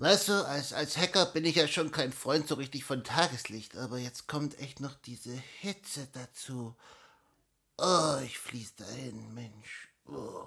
Weißt du, als, als Hacker bin ich ja schon kein Freund so richtig von Tageslicht, aber jetzt kommt echt noch diese Hitze dazu. Oh, ich fließ dahin, Mensch. Oh.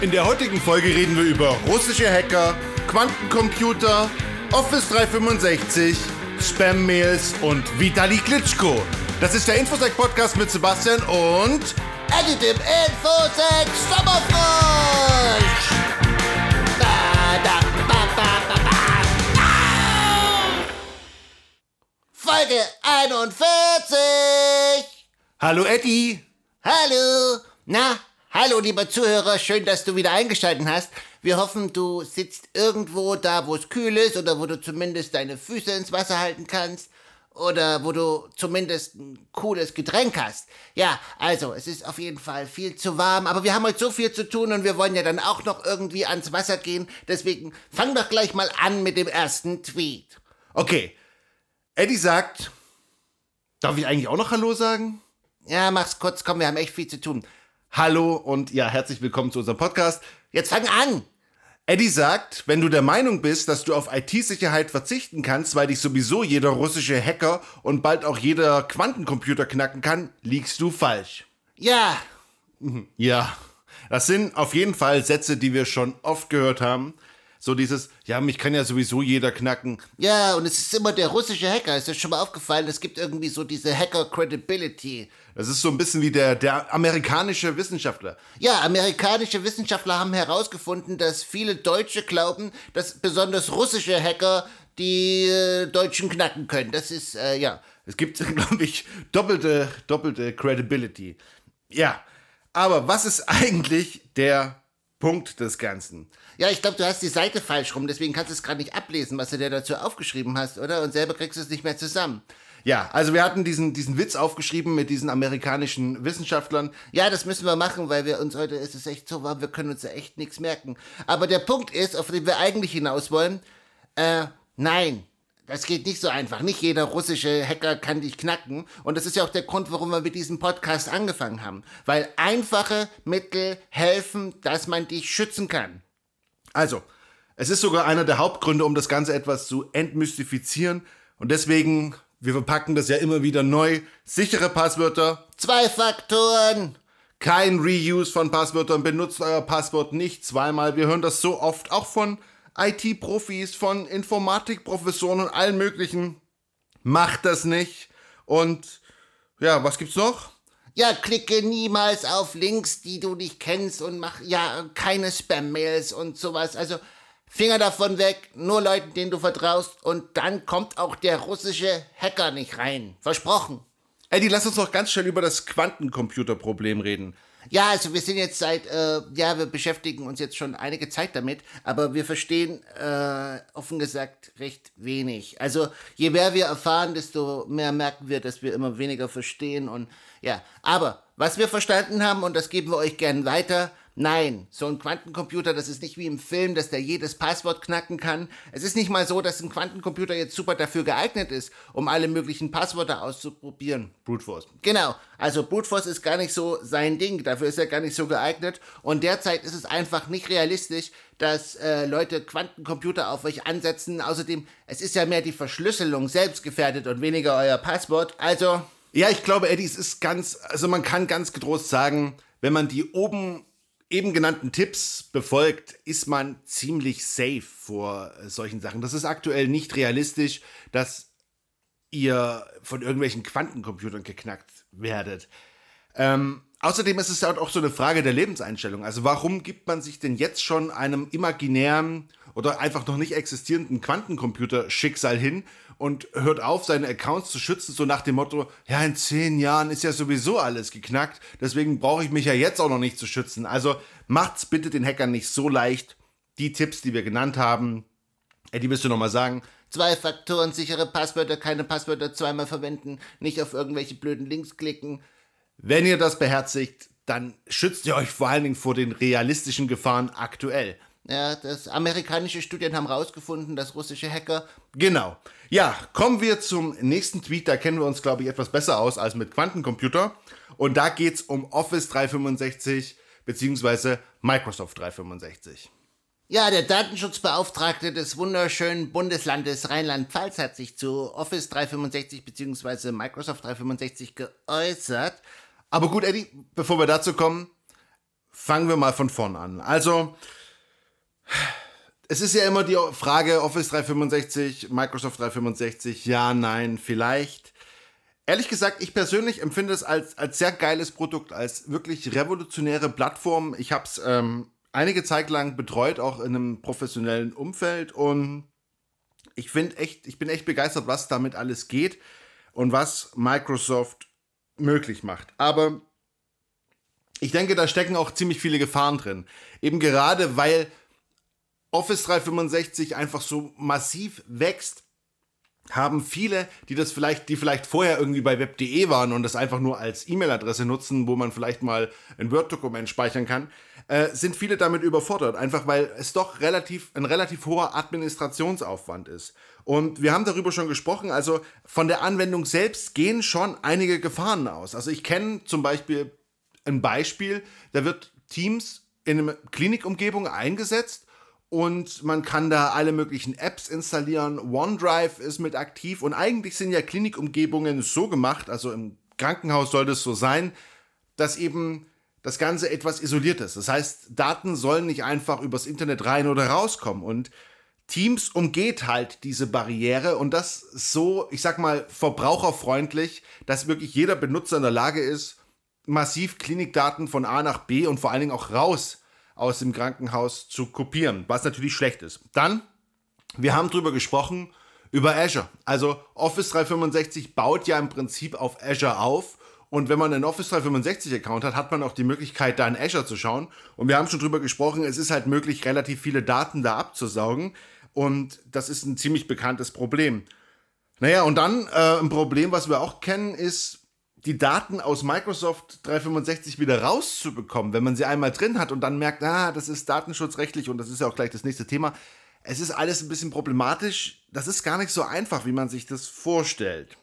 In der heutigen Folge reden wir über russische Hacker, Quantencomputer, Office 365, Spam-Mails und Vitali Klitschko. Das ist der Infosec Podcast mit Sebastian und Edit im Infosec Sommerfrosch! Folge 41! Hallo Eddie. Hallo! Na, hallo lieber Zuhörer, schön, dass du wieder eingeschaltet hast. Wir hoffen, du sitzt irgendwo da, wo es kühl ist oder wo du zumindest deine Füße ins Wasser halten kannst oder wo du zumindest ein cooles Getränk hast. Ja, also, es ist auf jeden Fall viel zu warm, aber wir haben heute so viel zu tun und wir wollen ja dann auch noch irgendwie ans Wasser gehen. Deswegen fang doch gleich mal an mit dem ersten Tweet. Okay. Eddie sagt, darf ich eigentlich auch noch Hallo sagen? Ja, mach's kurz, komm, wir haben echt viel zu tun. Hallo und ja, herzlich willkommen zu unserem Podcast. Jetzt fang an! Eddie sagt, wenn du der Meinung bist, dass du auf IT-Sicherheit verzichten kannst, weil dich sowieso jeder russische Hacker und bald auch jeder Quantencomputer knacken kann, liegst du falsch. Ja, Ja, das sind auf jeden Fall Sätze, die wir schon oft gehört haben. So dieses, ja, mich kann ja sowieso jeder knacken. ja, und es ist immer der russische Hacker. Ist dir schon mal aufgefallen? Es gibt irgendwie so diese Hacker-Credibility. Das ist so ein bisschen wie der, der amerikanische Wissenschaftler. Ja, amerikanische Wissenschaftler haben herausgefunden, dass viele Deutsche glauben, dass besonders russische Hacker die äh, Deutschen knacken können. Das ist, äh, ja. Es gibt, glaube ich, doppelte, doppelte Credibility. Ja, aber was ist eigentlich der Punkt des Ganzen? Ja, ich glaube, du hast die Seite falsch rum, deswegen kannst du es gerade nicht ablesen, was du dir dazu aufgeschrieben hast, oder? Und selber kriegst du es nicht mehr zusammen. Ja, also wir hatten diesen, diesen Witz aufgeschrieben mit diesen amerikanischen Wissenschaftlern. Ja, das müssen wir machen, weil wir uns heute ist es echt so warm, wir können uns ja echt nichts merken. Aber der Punkt ist, auf den wir eigentlich hinaus wollen, äh, nein. Das geht nicht so einfach. Nicht jeder russische Hacker kann dich knacken. Und das ist ja auch der Grund, warum wir mit diesem Podcast angefangen haben. Weil einfache Mittel helfen, dass man dich schützen kann. Also, es ist sogar einer der Hauptgründe, um das Ganze etwas zu entmystifizieren. Und deswegen, wir verpacken das ja immer wieder neu. Sichere Passwörter, Zwei Faktoren. kein Reuse von Passwörtern, benutzt euer Passwort nicht zweimal. Wir hören das so oft, auch von IT-Profis, von Informatikprofessoren und allen möglichen. Macht das nicht. Und ja, was gibt's noch? Ja, klicke niemals auf Links, die du nicht kennst und mach ja keine Spam-Mails und sowas. Also Finger davon weg, nur Leuten, denen du vertraust und dann kommt auch der russische Hacker nicht rein. Versprochen. Eddie, lass uns noch ganz schnell über das Quantencomputerproblem reden. Ja, also wir sind jetzt seit, äh, ja, wir beschäftigen uns jetzt schon einige Zeit damit, aber wir verstehen, äh, offen gesagt, recht wenig. Also je mehr wir erfahren, desto mehr merken wir, dass wir immer weniger verstehen und ja, aber was wir verstanden haben, und das geben wir euch gern weiter, Nein, so ein Quantencomputer, das ist nicht wie im Film, dass der jedes Passwort knacken kann. Es ist nicht mal so, dass ein Quantencomputer jetzt super dafür geeignet ist, um alle möglichen Passwörter auszuprobieren. Brute Force. Genau, also Brute Force ist gar nicht so sein Ding, dafür ist er gar nicht so geeignet. Und derzeit ist es einfach nicht realistisch, dass äh, Leute Quantencomputer auf euch ansetzen. Außerdem, es ist ja mehr die Verschlüsselung selbst gefährdet und weniger euer Passwort. Also, Ja, ich glaube, Eddie, es ist ganz, also man kann ganz getrost sagen, wenn man die oben eben genannten Tipps befolgt, ist man ziemlich safe vor äh, solchen Sachen. Das ist aktuell nicht realistisch, dass ihr von irgendwelchen Quantencomputern geknackt werdet. Ähm, außerdem ist es halt auch so eine Frage der Lebenseinstellung. Also warum gibt man sich denn jetzt schon einem imaginären oder einfach noch nicht existierenden Quantencomputer-Schicksal hin und hört auf, seine Accounts zu schützen, so nach dem Motto, ja, in zehn Jahren ist ja sowieso alles geknackt, deswegen brauche ich mich ja jetzt auch noch nicht zu schützen. Also macht's bitte den Hackern nicht so leicht. Die Tipps, die wir genannt haben, Eddie, willst du nochmal sagen? zwei Faktoren, sichere Passwörter, keine Passwörter zweimal verwenden, nicht auf irgendwelche blöden Links klicken. Wenn ihr das beherzigt, dann schützt ihr euch vor allen Dingen vor den realistischen Gefahren aktuell. Ja, das amerikanische Studien haben rausgefunden, dass russische Hacker. Genau. Ja, kommen wir zum nächsten Tweet. Da kennen wir uns, glaube ich, etwas besser aus als mit Quantencomputer. Und da geht es um Office 365 bzw. Microsoft 365. Ja, der Datenschutzbeauftragte des wunderschönen Bundeslandes Rheinland-Pfalz hat sich zu Office 365 bzw. Microsoft 365 geäußert. Aber gut, Eddie, bevor wir dazu kommen, fangen wir mal von vorn an. Also, es ist ja immer die Frage Office 365, Microsoft 365, ja, nein, vielleicht. Ehrlich gesagt, ich persönlich empfinde es als, als sehr geiles Produkt, als wirklich revolutionäre Plattform. Ich habe es ähm, einige Zeit lang betreut, auch in einem professionellen Umfeld und ich echt, ich bin echt begeistert, was damit alles geht und was Microsoft möglich macht. Aber ich denke, da stecken auch ziemlich viele Gefahren drin. Eben gerade, weil Office 365 einfach so massiv wächst, haben viele, die das vielleicht, die vielleicht vorher irgendwie bei web.de waren und das einfach nur als E-Mail-Adresse nutzen, wo man vielleicht mal ein Word-Dokument speichern kann, äh, sind viele damit überfordert, einfach weil es doch relativ ein relativ hoher Administrationsaufwand ist. Und wir haben darüber schon gesprochen, also von der Anwendung selbst gehen schon einige Gefahren aus. Also ich kenne zum Beispiel ein Beispiel, da wird Teams in einer Klinikumgebung eingesetzt und man kann da alle möglichen Apps installieren. OneDrive ist mit aktiv und eigentlich sind ja Klinikumgebungen so gemacht, also im Krankenhaus sollte es so sein, dass eben das Ganze etwas isoliert ist. Das heißt, Daten sollen nicht einfach übers Internet rein oder rauskommen und Teams umgeht halt diese Barriere und das so, ich sag mal, verbraucherfreundlich, dass wirklich jeder Benutzer in der Lage ist, massiv Klinikdaten von A nach B und vor allen Dingen auch raus aus dem Krankenhaus zu kopieren, was natürlich schlecht ist. Dann, wir haben drüber gesprochen, über Azure. Also Office 365 baut ja im Prinzip auf Azure auf. Und wenn man einen Office 365 Account hat, hat man auch die Möglichkeit, da in Azure zu schauen. Und wir haben schon drüber gesprochen, es ist halt möglich, relativ viele Daten da abzusaugen. Und das ist ein ziemlich bekanntes Problem. Naja, und dann äh, ein Problem, was wir auch kennen, ist, die Daten aus Microsoft 365 wieder rauszubekommen, wenn man sie einmal drin hat und dann merkt, ah, das ist datenschutzrechtlich und das ist ja auch gleich das nächste Thema. Es ist alles ein bisschen problematisch. Das ist gar nicht so einfach, wie man sich das vorstellt.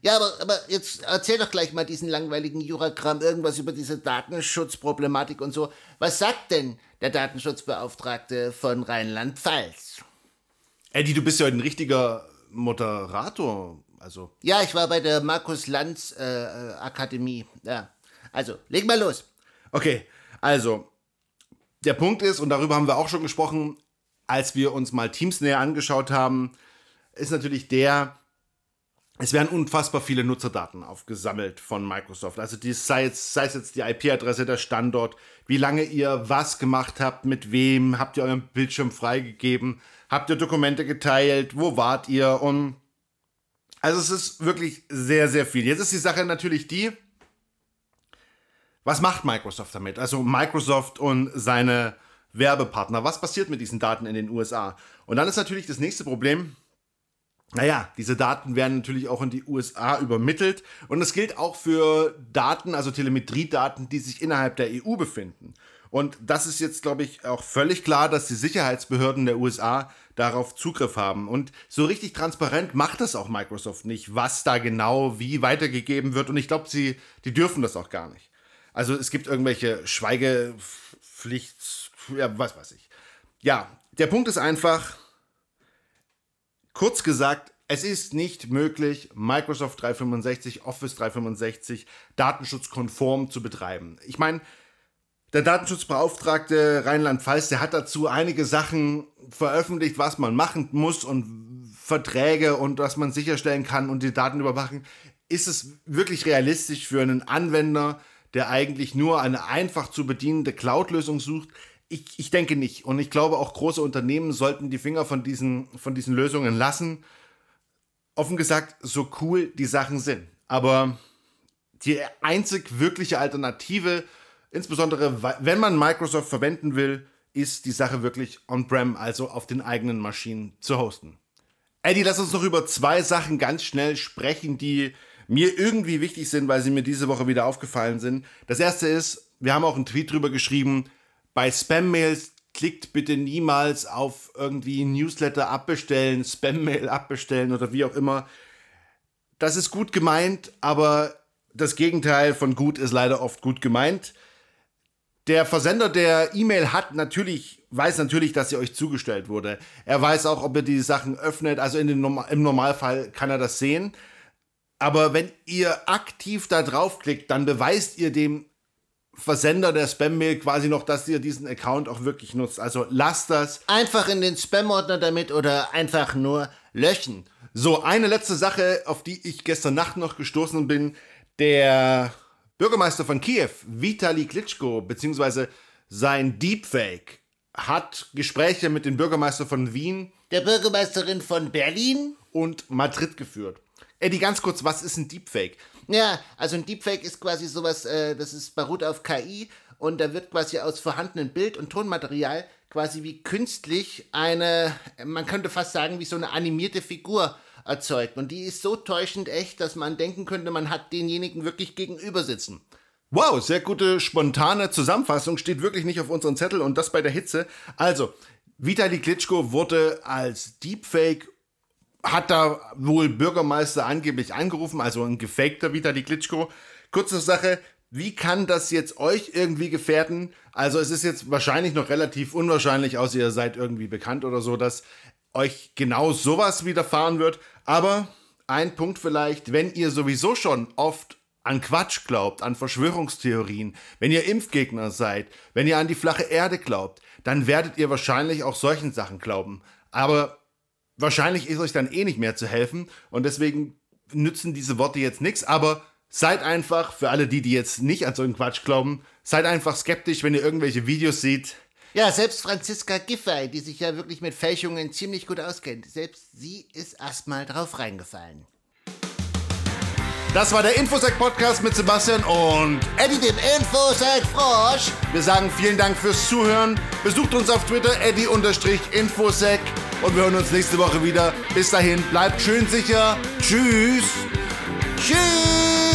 Ja, aber, aber jetzt erzähl doch gleich mal diesen langweiligen Juragramm irgendwas über diese Datenschutzproblematik und so. Was sagt denn der Datenschutzbeauftragte von Rheinland-Pfalz? Eddie, du bist ja ein richtiger Moderator. Also. Ja, ich war bei der Markus Lanz äh, äh, Akademie. Ja. Also, leg mal los. Okay, also, der Punkt ist, und darüber haben wir auch schon gesprochen, als wir uns mal Teams näher angeschaut haben, ist natürlich der, es werden unfassbar viele Nutzerdaten aufgesammelt von Microsoft. Also die, sei, es, sei es jetzt die IP-Adresse, der Standort, wie lange ihr was gemacht habt, mit wem, habt ihr euren Bildschirm freigegeben, habt ihr Dokumente geteilt, wo wart ihr und also es ist wirklich sehr, sehr viel. Jetzt ist die Sache natürlich die, was macht Microsoft damit? Also Microsoft und seine Werbepartner. Was passiert mit diesen Daten in den USA? Und dann ist natürlich das nächste Problem, naja, diese Daten werden natürlich auch in die USA übermittelt und das gilt auch für Daten, also Telemetriedaten, die sich innerhalb der EU befinden. Und das ist jetzt, glaube ich, auch völlig klar, dass die Sicherheitsbehörden der USA darauf Zugriff haben. Und so richtig transparent macht das auch Microsoft nicht, was da genau wie weitergegeben wird. Und ich glaube, sie, die dürfen das auch gar nicht. Also es gibt irgendwelche Schweigepflicht, ja, was weiß ich. Ja, der Punkt ist einfach, kurz gesagt, es ist nicht möglich, Microsoft 365, Office 365 datenschutzkonform zu betreiben. Ich meine, der Datenschutzbeauftragte Rheinland-Pfalz, der hat dazu einige Sachen veröffentlicht, was man machen muss und Verträge und was man sicherstellen kann und die Daten überwachen. Ist es wirklich realistisch für einen Anwender, der eigentlich nur eine einfach zu bedienende Cloud-Lösung sucht? Ich, ich denke nicht. Und ich glaube, auch große Unternehmen sollten die Finger von diesen, von diesen Lösungen lassen. Offen gesagt, so cool die Sachen sind. Aber die einzig wirkliche Alternative Insbesondere, wenn man Microsoft verwenden will, ist die Sache wirklich on-prem, also auf den eigenen Maschinen zu hosten. Eddie, lass uns noch über zwei Sachen ganz schnell sprechen, die mir irgendwie wichtig sind, weil sie mir diese Woche wieder aufgefallen sind. Das erste ist, wir haben auch einen Tweet drüber geschrieben, bei Spam-Mails klickt bitte niemals auf irgendwie Newsletter abbestellen, Spam-Mail abbestellen oder wie auch immer. Das ist gut gemeint, aber das Gegenteil von gut ist leider oft gut gemeint. Der Versender der E-Mail hat natürlich, weiß natürlich, dass sie euch zugestellt wurde. Er weiß auch, ob ihr die Sachen öffnet. Also in den, im Normalfall kann er das sehen. Aber wenn ihr aktiv da draufklickt, dann beweist ihr dem Versender der Spam-Mail quasi noch, dass ihr diesen Account auch wirklich nutzt. Also lasst das. Einfach in den Spam-Ordner damit oder einfach nur löschen. So, eine letzte Sache, auf die ich gestern Nacht noch gestoßen bin. Der Bürgermeister von Kiew, Vitali Klitschko, beziehungsweise sein Deepfake, hat Gespräche mit dem Bürgermeister von Wien, der Bürgermeisterin von Berlin und Madrid geführt. Eddie, ganz kurz, was ist ein Deepfake? Ja, also ein Deepfake ist quasi sowas, äh, das ist beruht auf KI und da wird quasi aus vorhandenem Bild- und Tonmaterial quasi wie künstlich eine, man könnte fast sagen, wie so eine animierte Figur erzeugt. Und die ist so täuschend echt, dass man denken könnte, man hat denjenigen wirklich gegenüber sitzen. Wow, sehr gute spontane Zusammenfassung, steht wirklich nicht auf unserem Zettel und das bei der Hitze. Also, Vitali Klitschko wurde als Deepfake, hat da wohl Bürgermeister angeblich angerufen, also ein gefakter Vitali Klitschko. Kurze Sache, wie kann das jetzt euch irgendwie gefährden? Also es ist jetzt wahrscheinlich noch relativ unwahrscheinlich, außer ihr seid irgendwie bekannt oder so, dass euch genau sowas widerfahren wird. Aber ein Punkt vielleicht, wenn ihr sowieso schon oft an Quatsch glaubt, an Verschwörungstheorien, wenn ihr Impfgegner seid, wenn ihr an die flache Erde glaubt, dann werdet ihr wahrscheinlich auch solchen Sachen glauben. Aber wahrscheinlich ist euch dann eh nicht mehr zu helfen und deswegen nützen diese Worte jetzt nichts. Aber seid einfach, für alle die, die jetzt nicht an so einen Quatsch glauben, seid einfach skeptisch, wenn ihr irgendwelche Videos seht, ja, selbst Franziska Giffey, die sich ja wirklich mit Fälschungen ziemlich gut auskennt, selbst sie ist erstmal drauf reingefallen. Das war der Infosec-Podcast mit Sebastian und Eddie, dem Infosec-Frosch. Wir sagen vielen Dank fürs Zuhören. Besucht uns auf Twitter, eddie-infosec. Und wir hören uns nächste Woche wieder. Bis dahin, bleibt schön sicher. Tschüss. Tschüss.